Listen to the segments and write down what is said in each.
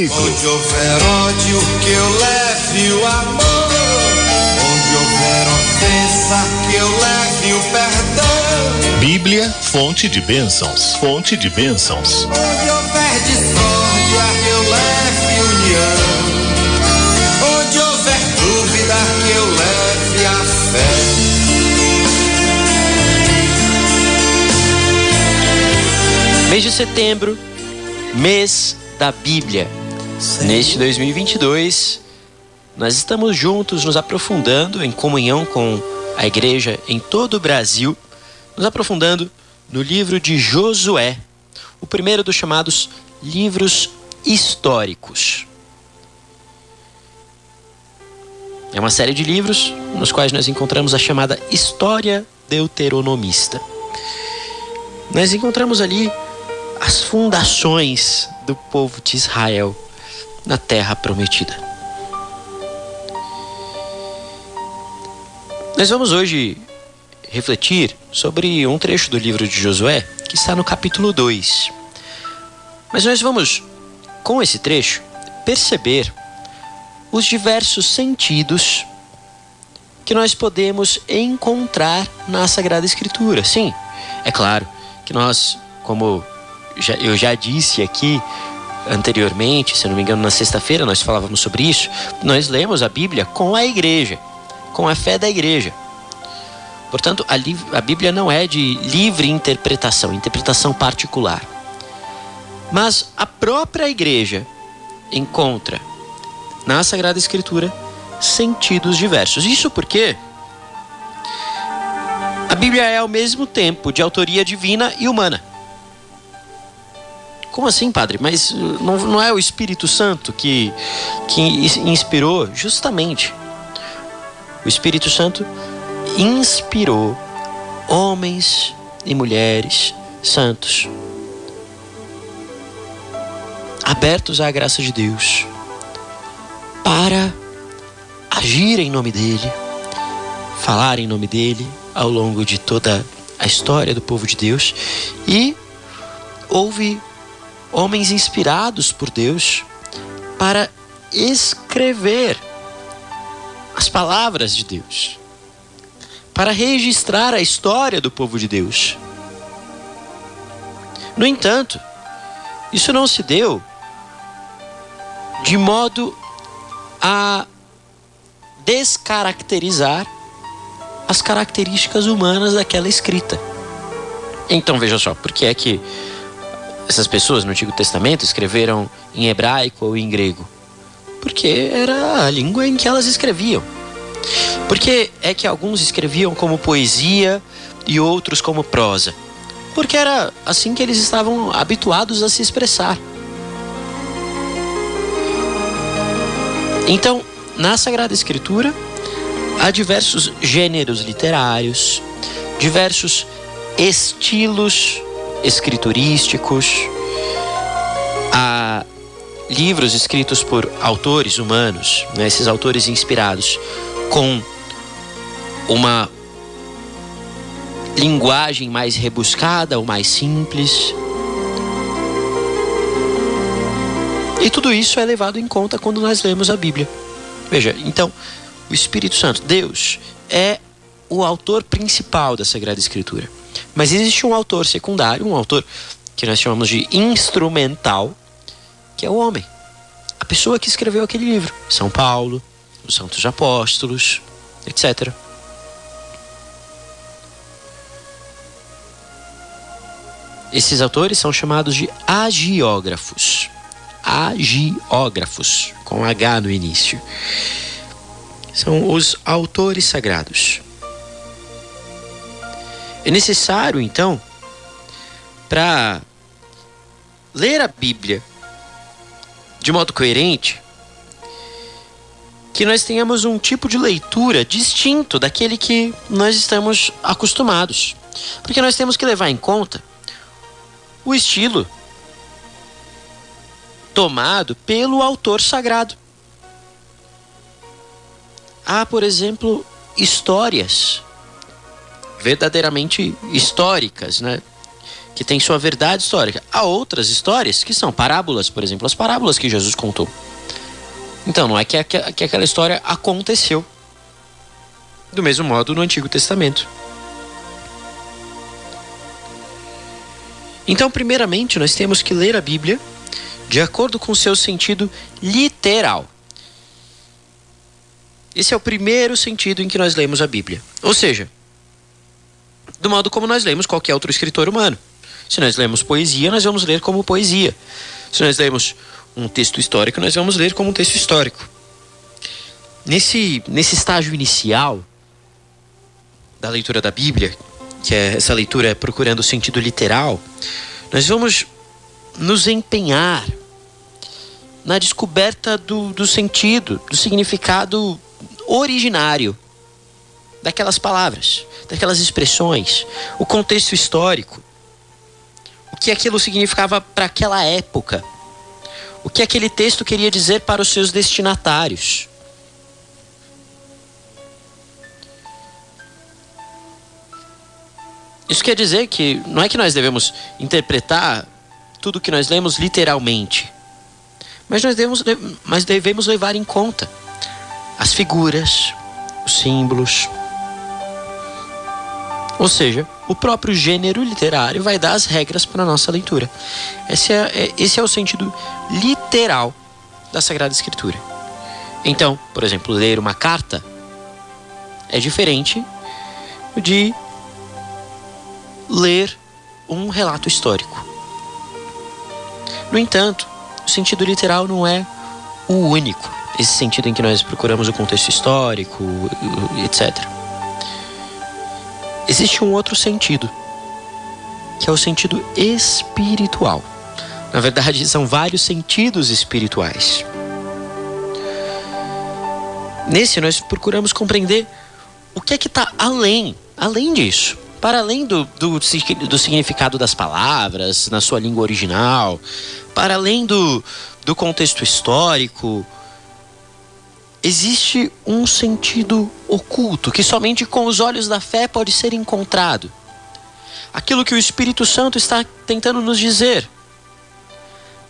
Onde houver ódio, que eu leve o amor. Onde houver ofensa, que eu leve o perdão. Bíblia, fonte de bênçãos, fonte de bênçãos. Onde houver discórdia, que eu leve união. Onde houver dúvida, que eu leve a fé. Mês de setembro, mês da Bíblia. Neste 2022, nós estamos juntos nos aprofundando em comunhão com a igreja em todo o Brasil, nos aprofundando no livro de Josué, o primeiro dos chamados livros históricos. É uma série de livros nos quais nós encontramos a chamada História Deuteronomista. Nós encontramos ali as fundações do povo de Israel na terra prometida. Nós vamos hoje refletir sobre um trecho do livro de Josué que está no capítulo 2. Mas nós vamos, com esse trecho, perceber os diversos sentidos que nós podemos encontrar na Sagrada Escritura. Sim, é claro que nós, como eu já disse aqui anteriormente, se não me engano, na sexta-feira nós falávamos sobre isso. Nós lemos a Bíblia com a igreja, com a fé da igreja. Portanto, a, a Bíblia não é de livre interpretação, interpretação particular. Mas a própria igreja encontra na Sagrada Escritura sentidos diversos. Isso porque a Bíblia é ao mesmo tempo de autoria divina e humana. Como assim, padre? Mas uh, não, não é o Espírito Santo que, que inspirou? Justamente. O Espírito Santo inspirou homens e mulheres santos, abertos à graça de Deus, para agir em nome dele, falar em nome dele ao longo de toda a história do povo de Deus e houve homens inspirados por Deus para escrever as palavras de Deus, para registrar a história do povo de Deus. No entanto, isso não se deu de modo a descaracterizar as características humanas daquela escrita. Então veja só, por que é que essas pessoas no Antigo Testamento escreveram em hebraico ou em grego? Porque era a língua em que elas escreviam. Porque é que alguns escreviam como poesia e outros como prosa? Porque era assim que eles estavam habituados a se expressar. Então, na Sagrada Escritura, há diversos gêneros literários, diversos estilos escriturísticos, há livros escritos por autores humanos, né, esses autores inspirados com uma linguagem mais rebuscada ou mais simples. E tudo isso é levado em conta quando nós lemos a Bíblia. Veja, então, o Espírito Santo, Deus, é o autor principal da Sagrada Escritura. Mas existe um autor secundário, um autor que nós chamamos de instrumental, que é o homem. A pessoa que escreveu aquele livro. São Paulo, os Santos Apóstolos, etc. Esses autores são chamados de agiógrafos. Agiógrafos, com H no início. São os autores sagrados. É necessário, então, para ler a Bíblia de modo coerente, que nós tenhamos um tipo de leitura distinto daquele que nós estamos acostumados. Porque nós temos que levar em conta o estilo tomado pelo autor sagrado. Há, por exemplo, histórias verdadeiramente históricas, né? que tem sua verdade histórica. Há outras histórias que são parábolas, por exemplo, as parábolas que Jesus contou. Então, não é que, que aquela história aconteceu. Do mesmo modo no Antigo Testamento. Então, primeiramente, nós temos que ler a Bíblia de acordo com seu sentido literal. Esse é o primeiro sentido em que nós lemos a Bíblia. Ou seja, do modo como nós lemos qualquer outro escritor humano. Se nós lemos poesia, nós vamos ler como poesia. Se nós lemos um texto histórico, nós vamos ler como um texto histórico. Nesse, nesse estágio inicial da leitura da Bíblia, que é essa leitura procurando o sentido literal, nós vamos nos empenhar na descoberta do, do sentido, do significado originário daquelas palavras, daquelas expressões, o contexto histórico, o que aquilo significava para aquela época, o que aquele texto queria dizer para os seus destinatários. Isso quer dizer que não é que nós devemos interpretar tudo que nós lemos literalmente, mas nós devemos, mas devemos levar em conta as figuras, os símbolos, ou seja, o próprio gênero literário vai dar as regras para a nossa leitura. Esse é, é, esse é o sentido literal da Sagrada Escritura. Então, por exemplo, ler uma carta é diferente de ler um relato histórico. No entanto, o sentido literal não é o único. Esse sentido em que nós procuramos o contexto histórico, etc existe um outro sentido, que é o sentido espiritual. Na verdade, são vários sentidos espirituais. Nesse, nós procuramos compreender o que é que está além, além disso. Para além do, do, do, significado das palavras na sua língua original, para além do, do contexto histórico, existe um sentido oculto que somente com os olhos da fé pode ser encontrado. Aquilo que o Espírito Santo está tentando nos dizer.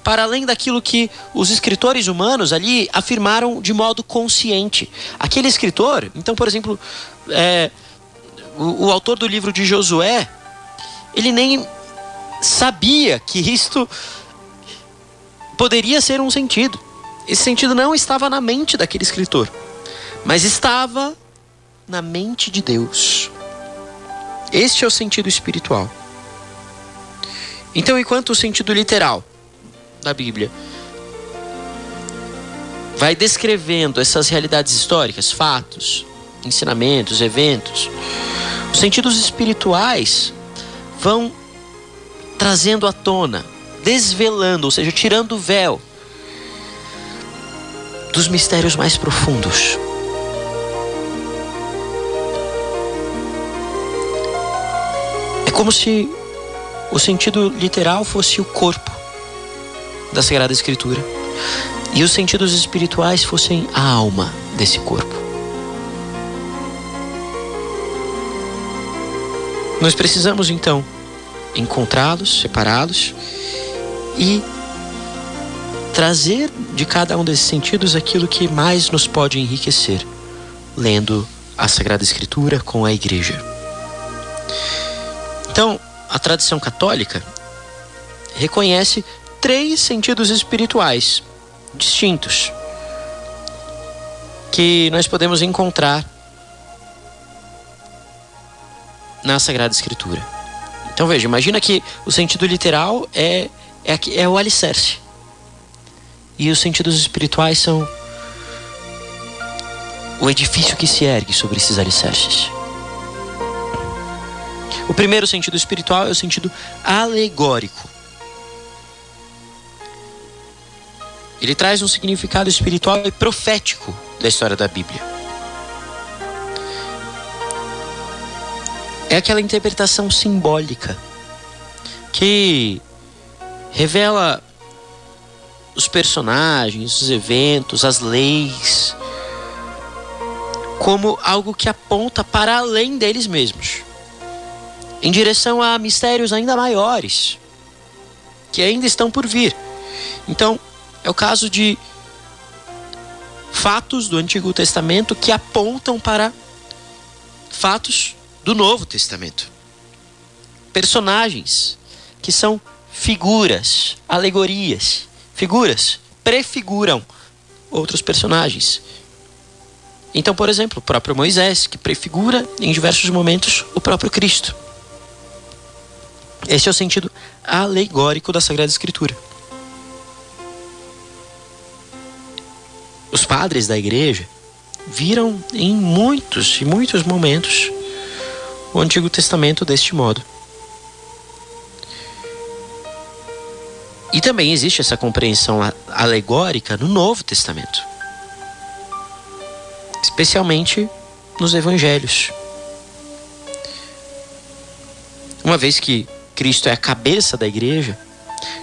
Para além daquilo que os escritores humanos ali afirmaram de modo consciente. Aquele escritor, então, por exemplo, é, o, o autor do livro de Josué, ele nem sabia que isto poderia ser um sentido. Esse sentido não estava na mente daquele escritor, mas estava na mente de Deus. Este é o sentido espiritual. Então, enquanto o sentido literal da Bíblia vai descrevendo essas realidades históricas, fatos, ensinamentos, eventos, os sentidos espirituais vão trazendo à tona, desvelando, ou seja, tirando o véu dos mistérios mais profundos. É como se o sentido literal fosse o corpo da Sagrada Escritura e os sentidos espirituais fossem a alma desse corpo. Nós precisamos então encontrá-los, separá-los e trazer de cada um desses sentidos aquilo que mais nos pode enriquecer, lendo a Sagrada Escritura com a Igreja. Então, a tradição católica reconhece três sentidos espirituais distintos que nós podemos encontrar na Sagrada Escritura. Então veja, imagina que o sentido literal é, é, é o alicerce. E os sentidos espirituais são o edifício que se ergue sobre esses alicerces. O primeiro sentido espiritual é o sentido alegórico. Ele traz um significado espiritual e profético da história da Bíblia. É aquela interpretação simbólica que revela os personagens, os eventos, as leis, como algo que aponta para além deles mesmos. em direção a mistérios ainda maiores que ainda estão por vir. Então, é o caso de fatos do Antigo Testamento que apontam para fatos do Novo Testamento. Personagens que são figuras, alegorias, figuras prefiguram outros personagens. Então, por exemplo, o próprio Moisés, que prefigura em diversos momentos o próprio Cristo. Esse é o sentido alegórico da Sagrada Escritura. Os padres da igreja viram em muitos e muitos momentos o Antigo Testamento deste modo. E também existe essa compreensão alegórica no Novo Testamento, especialmente nos Evangelhos. Uma vez que Cristo é a cabeça da igreja,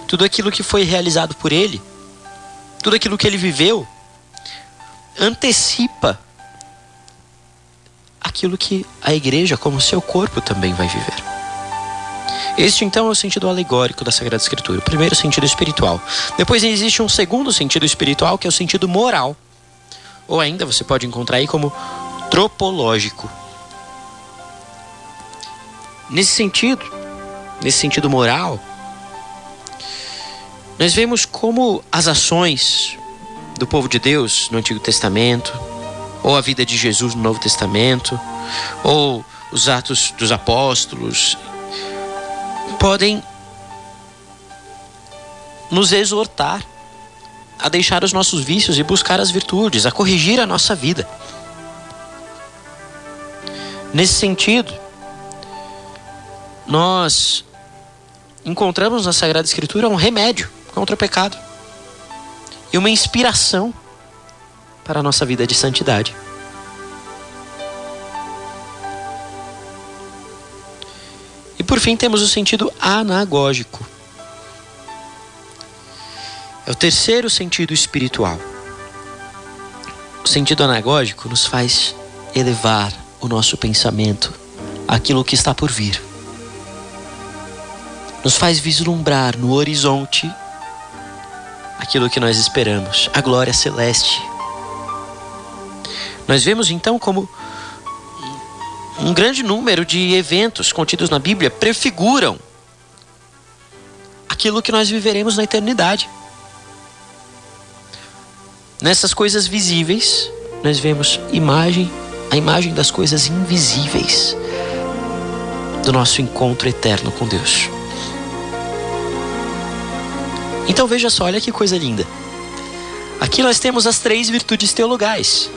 tudo aquilo que foi realizado por ele, tudo aquilo que ele viveu, antecipa aquilo que a igreja, como seu corpo, também vai viver. Este então é o sentido alegórico da Sagrada Escritura, o primeiro sentido espiritual. Depois existe um segundo sentido espiritual, que é o sentido moral. Ou ainda você pode encontrar aí como tropológico. Nesse sentido, nesse sentido moral, nós vemos como as ações do povo de Deus no Antigo Testamento, ou a vida de Jesus no Novo Testamento, ou os atos dos apóstolos, podem nos exortar a deixar os nossos vícios e buscar as virtudes, a corrigir a nossa vida. Nesse sentido, nós encontramos na Sagrada Escritura um remédio contra o pecado e uma inspiração para a nossa vida de santidade. E por fim temos o sentido anagógico. É o terceiro sentido espiritual. O sentido anagógico nos faz elevar o nosso pensamento àquilo que está por vir nos faz vislumbrar no horizonte aquilo que nós esperamos, a glória celeste. Nós vemos então como um grande número de eventos contidos na Bíblia prefiguram aquilo que nós viveremos na eternidade. Nessas coisas visíveis, nós vemos imagem, a imagem das coisas invisíveis do nosso encontro eterno com Deus. Então veja só, olha que coisa linda. Aqui nós temos as três virtudes teologais.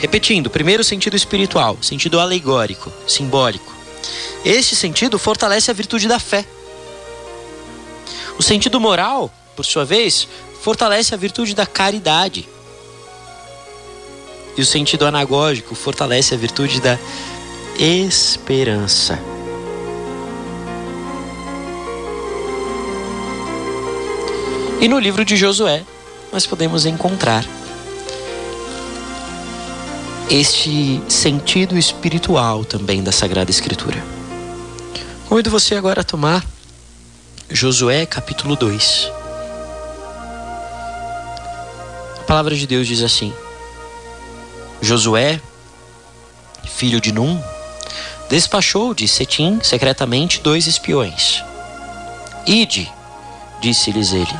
Repetindo, primeiro sentido espiritual, sentido alegórico, simbólico. Este sentido fortalece a virtude da fé. O sentido moral, por sua vez, fortalece a virtude da caridade. E o sentido anagógico fortalece a virtude da esperança. E no livro de Josué, nós podemos encontrar este sentido espiritual também da Sagrada Escritura. Convido você agora a tomar Josué capítulo 2. A palavra de Deus diz assim: Josué, filho de Num, despachou de Setim secretamente dois espiões. Ide, disse-lhes ele,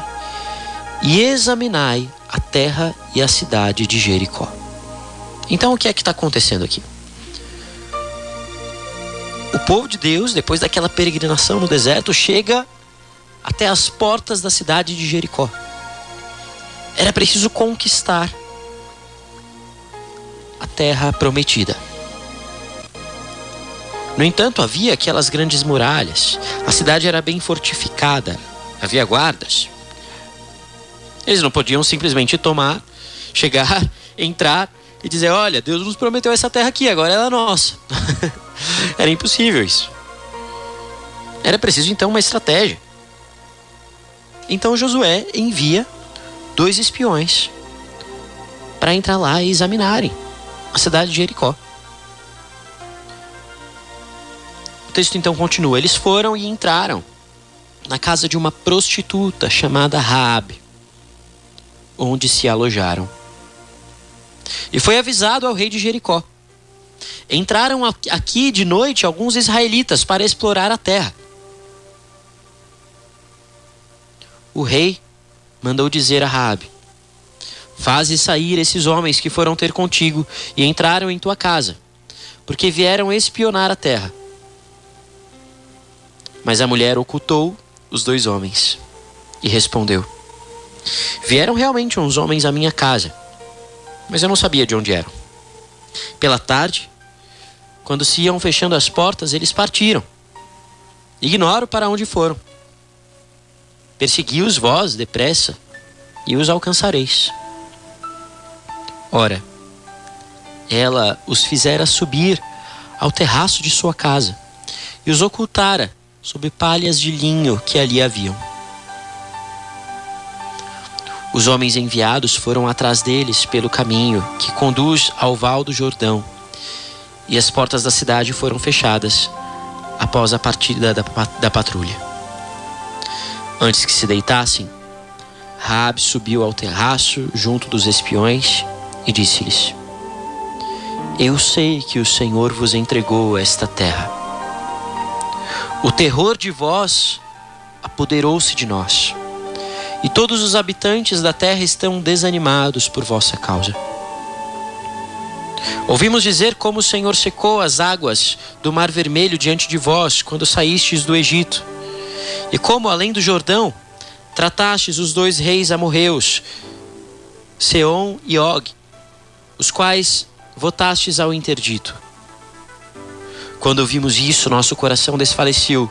e examinai a terra e a cidade de Jericó. Então o que é que está acontecendo aqui? O povo de Deus, depois daquela peregrinação no deserto, chega até as portas da cidade de Jericó. Era preciso conquistar a terra prometida. No entanto, havia aquelas grandes muralhas, a cidade era bem fortificada, havia guardas, eles não podiam simplesmente tomar, chegar, entrar e dizer: Olha, Deus nos prometeu essa terra aqui, agora ela é nossa. Era impossível isso. Era preciso então uma estratégia. Então Josué envia dois espiões para entrar lá e examinarem a cidade de Jericó. O texto então continua: Eles foram e entraram na casa de uma prostituta chamada Raabe, onde se alojaram. E foi avisado ao rei de Jericó. Entraram aqui de noite alguns israelitas para explorar a terra. O rei mandou dizer a Raabe: Faze sair esses homens que foram ter contigo e entraram em tua casa, porque vieram espionar a terra. Mas a mulher ocultou os dois homens e respondeu: Vieram realmente uns homens à minha casa, mas eu não sabia de onde eram. Pela tarde, quando se iam fechando as portas, eles partiram. Ignoro para onde foram. Persegui-os vós depressa e os alcançareis. Ora, ela os fizera subir ao terraço de sua casa e os ocultara sob palhas de linho que ali haviam. Os homens enviados foram atrás deles pelo caminho que conduz ao val do Jordão, e as portas da cidade foram fechadas após a partida da, da patrulha. Antes que se deitassem, Raab subiu ao terraço junto dos espiões e disse-lhes: Eu sei que o Senhor vos entregou esta terra o terror de vós apoderou-se de nós, e todos os habitantes da terra estão desanimados por vossa causa. Ouvimos dizer como o Senhor secou as águas do Mar Vermelho diante de vós quando saístes do Egito, e como, além do Jordão, tratastes os dois reis amorreus, Seom e Og, os quais votastes ao interdito. Quando ouvimos isso, nosso coração desfaleceu,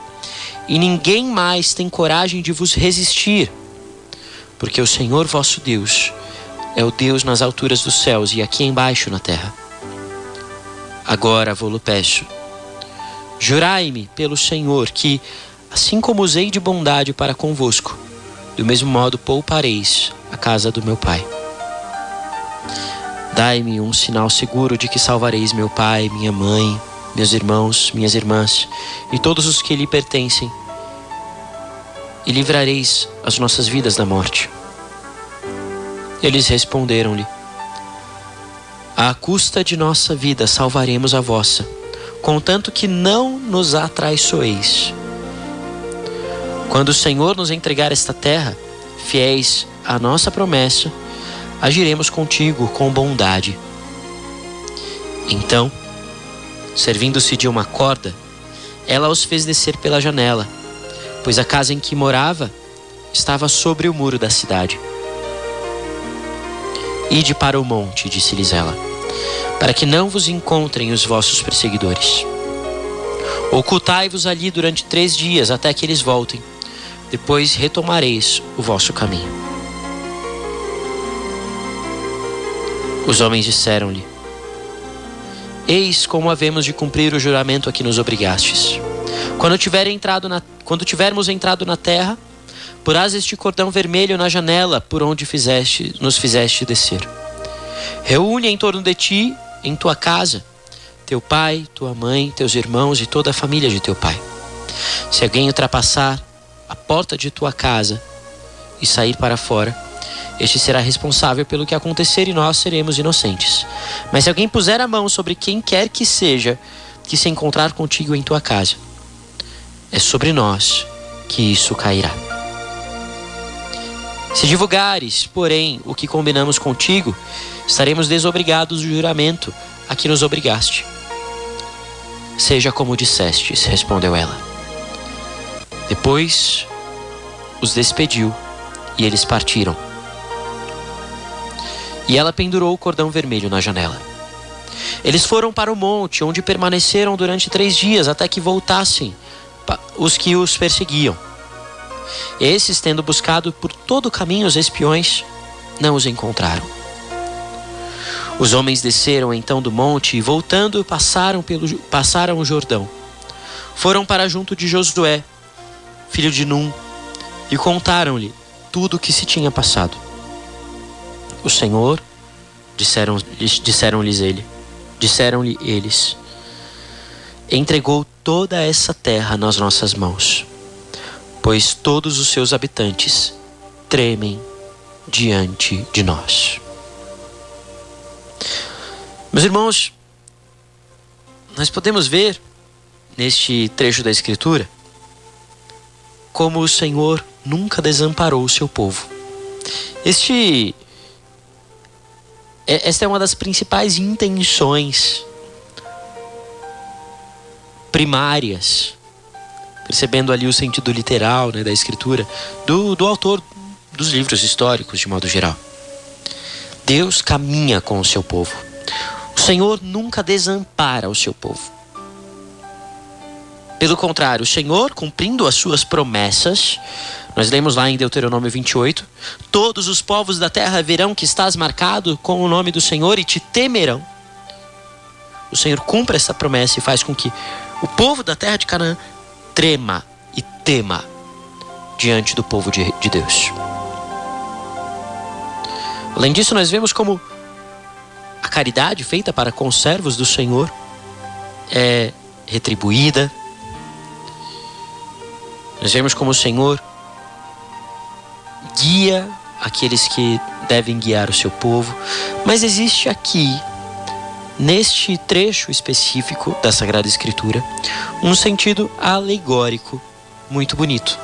e ninguém mais tem coragem de vos resistir, porque o Senhor vosso Deus é o Deus nas alturas dos céus e aqui embaixo na terra. Agora vou-lo peço, jurai-me pelo Senhor que, assim como usei de bondade para convosco, do mesmo modo poupareis a casa do meu pai. Dai-me um sinal seguro de que salvareis meu pai, minha mãe, meus irmãos, minhas irmãs e todos os que lhe pertencem, e livrareis as nossas vidas da morte. Eles responderam-lhe: À custa de nossa vida salvaremos a vossa, contanto que não nos atraiçoeis. Quando o Senhor nos entregar esta terra, fiéis à nossa promessa, agiremos contigo com bondade. Então, Servindo-se de uma corda, ela os fez descer pela janela, pois a casa em que morava estava sobre o muro da cidade. Ide para o monte, disse-lhes ela, para que não vos encontrem os vossos perseguidores. Ocultai-vos ali durante três dias até que eles voltem. Depois retomareis o vosso caminho. Os homens disseram-lhe: Eis como havemos de cumprir o juramento a que nos obrigastes. Quando, tiver entrado na, quando tivermos entrado na terra, porás este cordão vermelho na janela por onde fizeste, nos fizeste descer. Reúne em torno de ti, em tua casa, teu pai, tua mãe, teus irmãos e toda a família de teu pai. Se alguém ultrapassar a porta de tua casa e sair para fora, este será responsável pelo que acontecer e nós seremos inocentes. Mas se alguém puser a mão sobre quem quer que seja que se encontrar contigo em tua casa, é sobre nós que isso cairá. Se divulgares, porém, o que combinamos contigo, estaremos desobrigados do juramento a que nos obrigaste. Seja como dissestes, respondeu ela. Depois os despediu e eles partiram e ela pendurou o cordão vermelho na janela. Eles foram para o monte, onde permaneceram durante três dias até que voltassem os que os perseguiam. Esses, tendo buscado por todo o caminho os espiões, não os encontraram. Os homens desceram então do monte e, voltando, passaram, pelo, passaram o Jordão. Foram para junto de Josué, filho de Num, e contaram-lhe tudo o que se tinha passado. O Senhor, disseram-lhes disseram ele, disseram-lhe eles, entregou toda essa terra nas nossas mãos, pois todos os seus habitantes tremem diante de nós. Meus irmãos, nós podemos ver neste trecho da Escritura como o Senhor nunca desamparou o seu povo. Este é, esta é uma das principais intenções primárias, percebendo ali o sentido literal né, da escritura, do, do autor dos livros históricos, de modo geral. Deus caminha com o seu povo. O Senhor nunca desampara o seu povo. Pelo contrário, o Senhor, cumprindo as suas promessas, nós lemos lá em Deuteronômio 28, todos os povos da terra verão que estás marcado com o nome do Senhor e te temerão. O Senhor cumpre essa promessa e faz com que o povo da terra de Canaã trema e tema diante do povo de, de Deus. Além disso, nós vemos como a caridade feita para conservos do Senhor é retribuída. Nós vemos como o Senhor guia aqueles que devem guiar o seu povo, mas existe aqui, neste trecho específico da Sagrada Escritura, um sentido alegórico muito bonito.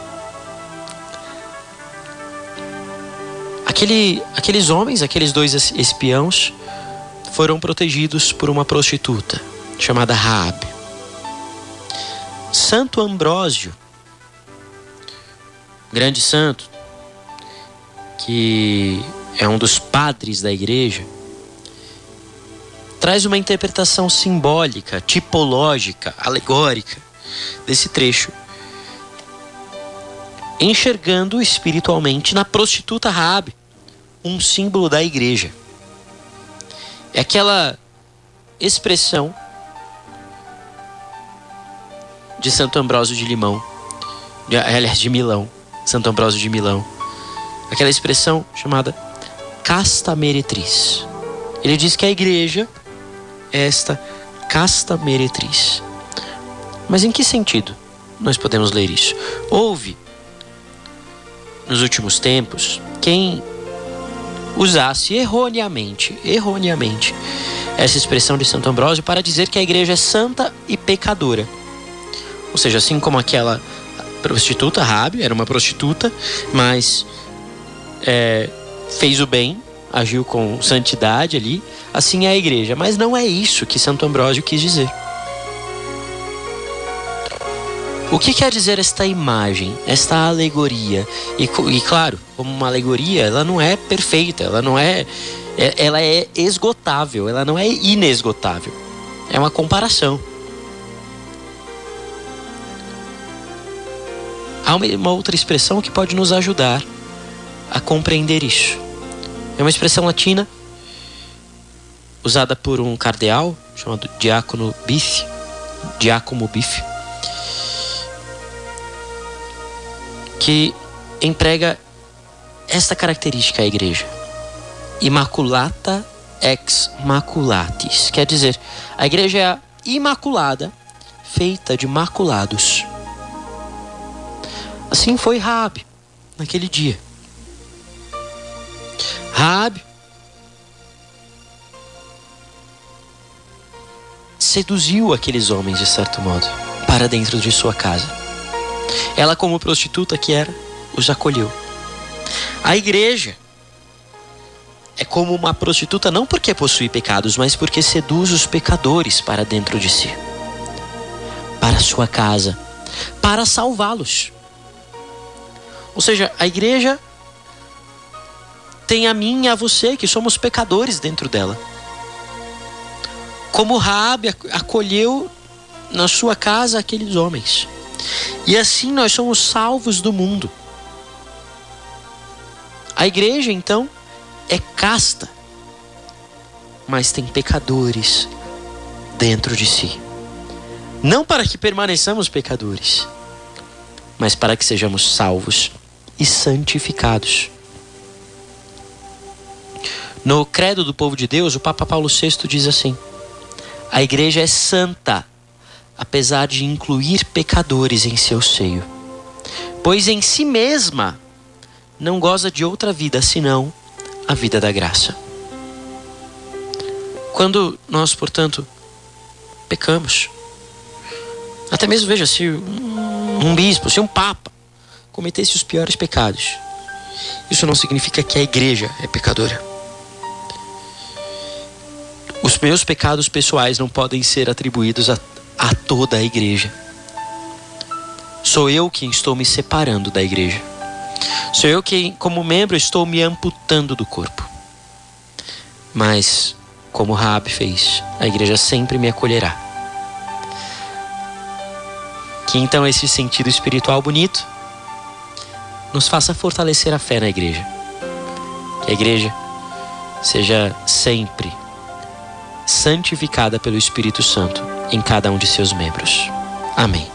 Aquele, aqueles homens, aqueles dois espiãos, foram protegidos por uma prostituta chamada Raab. Santo Ambrósio, grande santo, que é um dos padres da igreja, traz uma interpretação simbólica, tipológica, alegórica desse trecho enxergando espiritualmente na prostituta Raabe um símbolo da igreja. É aquela expressão de Santo Ambrósio de Limão, de, aliás, de Milão, Santo Ambrósio de Milão. Aquela expressão chamada casta meretriz. Ele diz que a igreja esta casta meretriz. Mas em que sentido nós podemos ler isso? Houve, nos últimos tempos, quem usasse erroneamente, erroneamente, essa expressão de Santo Ambrósio para dizer que a igreja é santa e pecadora. Ou seja, assim como aquela prostituta, Rabi, era uma prostituta, mas é, fez o bem, agiu com santidade ali, assim é a igreja. Mas não é isso que Santo Ambrósio quis dizer. O que quer dizer esta imagem, esta alegoria? E, e, claro, como uma alegoria, ela não é perfeita, ela não é, é, ela é esgotável, ela não é inesgotável. É uma comparação. Há uma, uma outra expressão que pode nos ajudar a compreender isso. É uma expressão latina usada por um cardeal chamado Diácono Bife, Diácono Bife que emprega esta característica à igreja: Immaculata ex maculatis. Quer dizer, a igreja é a imaculada, feita de maculados. Assim foi Raab naquele dia. Raab seduziu aqueles homens de certo modo para dentro de sua casa. Ela, como prostituta que era, os acolheu. A igreja é como uma prostituta não porque possui pecados, mas porque seduz os pecadores para dentro de si, para sua casa, para salvá-los. Ou seja, a igreja tem a mim e a você que somos pecadores dentro dela. Como Raabe acolheu na sua casa aqueles homens. E assim nós somos salvos do mundo. A igreja, então, é casta, mas tem pecadores dentro de si. Não para que permaneçamos pecadores, mas para que sejamos salvos e santificados. No Credo do Povo de Deus, o Papa Paulo VI diz assim: A igreja é santa apesar de incluir pecadores em seu seio. Pois em si mesma não goza de outra vida senão a vida da graça. Quando nós, portanto, pecamos, até mesmo veja se um, bispo, se um papa cometesse os piores pecados, isso não significa que a igreja é pecadora. Os meus pecados pessoais não podem ser atribuídos a, a toda a igreja. Sou eu quem estou me separando da igreja. Sou eu quem, como membro, estou me amputando do corpo. Mas, como Rabi fez, a igreja sempre me acolherá. Que então esse sentido espiritual bonito nos faça fortalecer a fé na igreja. Que a igreja seja sempre santificada pelo Espírito Santo em cada um de seus membros. Amém.